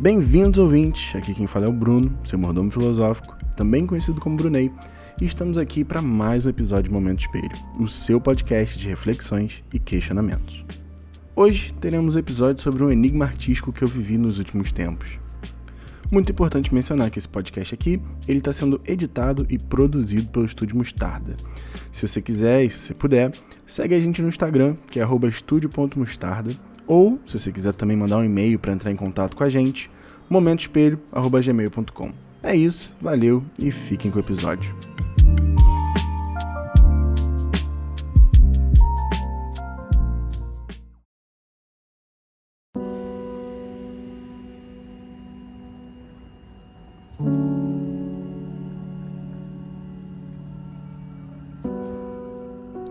Bem-vindos, ouvintes! Aqui quem fala é o Bruno, seu mordomo filosófico, também conhecido como Brunei, e estamos aqui para mais um episódio de Momento Espelho, o seu podcast de reflexões e questionamentos. Hoje teremos um episódio sobre um enigma artístico que eu vivi nos últimos tempos. Muito importante mencionar que esse podcast aqui, ele está sendo editado e produzido pelo Estúdio Mostarda. Se você quiser e se você puder, segue a gente no Instagram, que é estúdio.mostarda, ou, se você quiser também mandar um e-mail para entrar em contato com a gente, momentoespelho.gmail.com. É isso, valeu e fiquem com o episódio.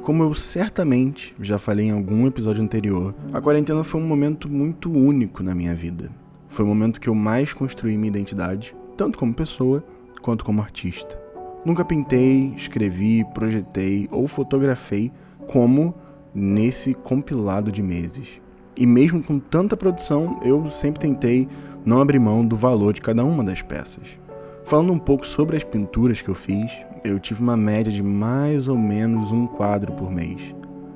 Como eu certamente já falei em algum episódio anterior, a quarentena foi um momento muito único na minha vida. Foi o momento que eu mais construí minha identidade, tanto como pessoa quanto como artista. Nunca pintei, escrevi, projetei ou fotografei como nesse compilado de meses. E mesmo com tanta produção, eu sempre tentei não abrir mão do valor de cada uma das peças. Falando um pouco sobre as pinturas que eu fiz, eu tive uma média de mais ou menos um quadro por mês.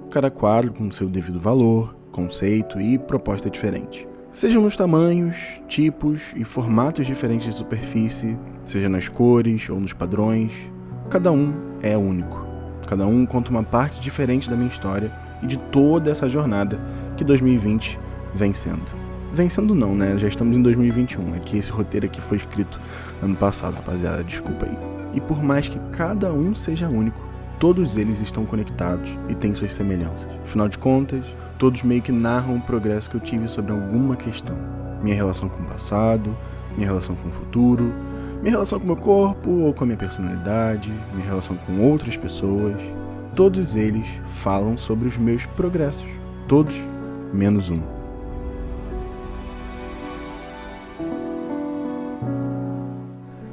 Cada quadro com seu devido valor, conceito e proposta diferente. Sejam nos tamanhos, tipos e formatos diferentes de superfície, seja nas cores ou nos padrões, cada um é único. Cada um conta uma parte diferente da minha história e de toda essa jornada que 2020 vem sendo. Vencendo não, né? Já estamos em 2021. Aqui esse roteiro aqui foi escrito ano passado, rapaziada, desculpa aí. E por mais que cada um seja único, todos eles estão conectados e têm suas semelhanças. Afinal de contas, todos meio que narram o progresso que eu tive sobre alguma questão. Minha relação com o passado, minha relação com o futuro, minha relação com o meu corpo ou com a minha personalidade, minha relação com outras pessoas. Todos eles falam sobre os meus progressos. Todos menos um.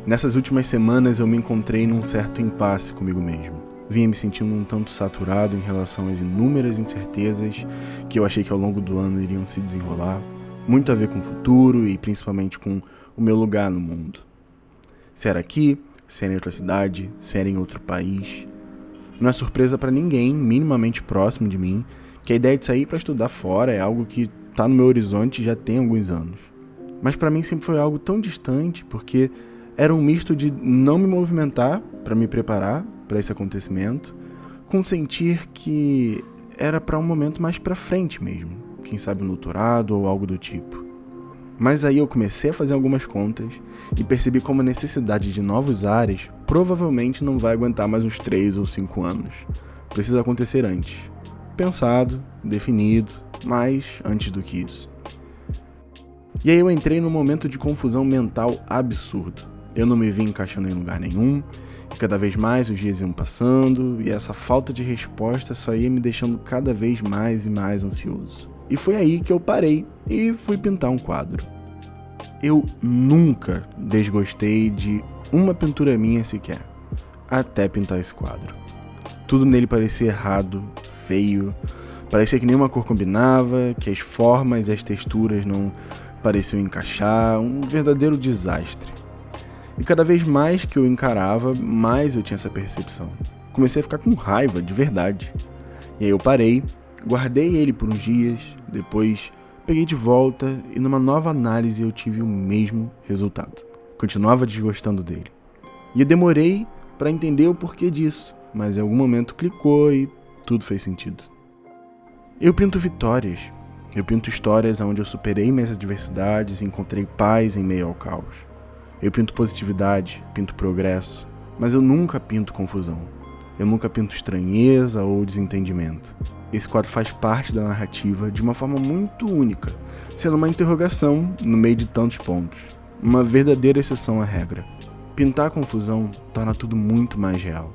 Nessas últimas semanas eu me encontrei num certo impasse comigo mesmo. Vinha me sentindo um tanto saturado em relação às inúmeras incertezas que eu achei que ao longo do ano iriam se desenrolar, muito a ver com o futuro e principalmente com o meu lugar no mundo. Se era aqui, se era em outra cidade, se era em outro país. Não é surpresa para ninguém minimamente próximo de mim que a ideia de sair para estudar fora é algo que está no meu horizonte já tem alguns anos. Mas para mim sempre foi algo tão distante porque era um misto de não me movimentar para me preparar para esse acontecimento, com sentir que era para um momento mais para frente mesmo, quem sabe um doutorado ou algo do tipo. Mas aí eu comecei a fazer algumas contas e percebi como a necessidade de novos ares provavelmente não vai aguentar mais uns 3 ou 5 anos. Precisa acontecer antes. Pensado, definido, mas antes do que isso. E aí eu entrei num momento de confusão mental absurdo. Eu não me vi encaixando em lugar nenhum, e cada vez mais os dias iam passando, e essa falta de resposta só ia me deixando cada vez mais e mais ansioso. E foi aí que eu parei e fui pintar um quadro. Eu nunca desgostei de uma pintura minha sequer, até pintar esse quadro. Tudo nele parecia errado, feio, parecia que nenhuma cor combinava, que as formas e as texturas não pareciam encaixar, um verdadeiro desastre. E cada vez mais que eu encarava, mais eu tinha essa percepção. Comecei a ficar com raiva, de verdade. E aí eu parei, guardei ele por uns dias, depois peguei de volta e numa nova análise eu tive o mesmo resultado. Continuava desgostando dele. E eu demorei para entender o porquê disso, mas em algum momento clicou e tudo fez sentido. Eu pinto vitórias. Eu pinto histórias onde eu superei minhas adversidades e encontrei paz em meio ao caos. Eu pinto positividade, pinto progresso, mas eu nunca pinto confusão. Eu nunca pinto estranheza ou desentendimento. Esse quadro faz parte da narrativa de uma forma muito única, sendo uma interrogação no meio de tantos pontos, uma verdadeira exceção à regra. Pintar a confusão torna tudo muito mais real.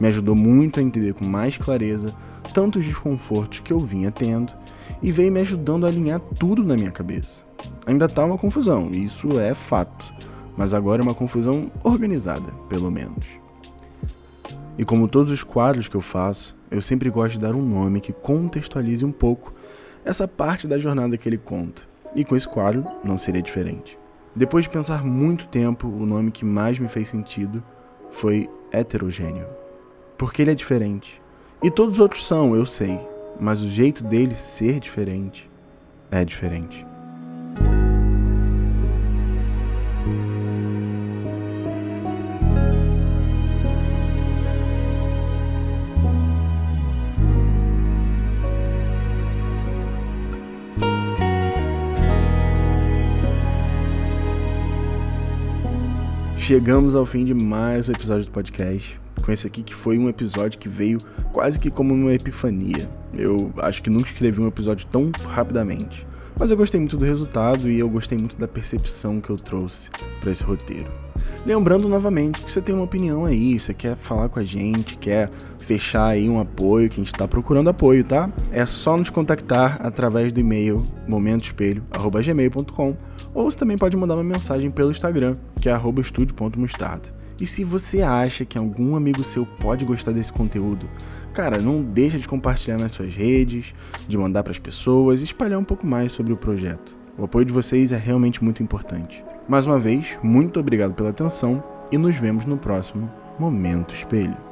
Me ajudou muito a entender com mais clareza tantos desconfortos que eu vinha tendo e veio me ajudando a alinhar tudo na minha cabeça. Ainda tá uma confusão, isso é fato mas agora é uma confusão organizada, pelo menos. E como todos os quadros que eu faço, eu sempre gosto de dar um nome que contextualize um pouco essa parte da jornada que ele conta. E com esse quadro não seria diferente. Depois de pensar muito tempo, o nome que mais me fez sentido foi heterogêneo. Porque ele é diferente. E todos os outros são, eu sei, mas o jeito dele ser diferente é diferente. Chegamos ao fim de mais um episódio do podcast. Com esse aqui que foi um episódio que veio quase que como uma epifania. Eu acho que nunca escrevi um episódio tão rapidamente. Mas eu gostei muito do resultado e eu gostei muito da percepção que eu trouxe para esse roteiro. Lembrando novamente que você tem uma opinião aí, você quer falar com a gente, quer fechar aí um apoio, que a gente está procurando apoio, tá? É só nos contactar através do e-mail momentoespelho@gmail.com ou você também pode mandar uma mensagem pelo Instagram, que é @estudio.mostarda. E se você acha que algum amigo seu pode gostar desse conteúdo, cara, não deixa de compartilhar nas suas redes, de mandar para as pessoas espalhar um pouco mais sobre o projeto. O apoio de vocês é realmente muito importante. Mais uma vez, muito obrigado pela atenção e nos vemos no próximo Momento Espelho.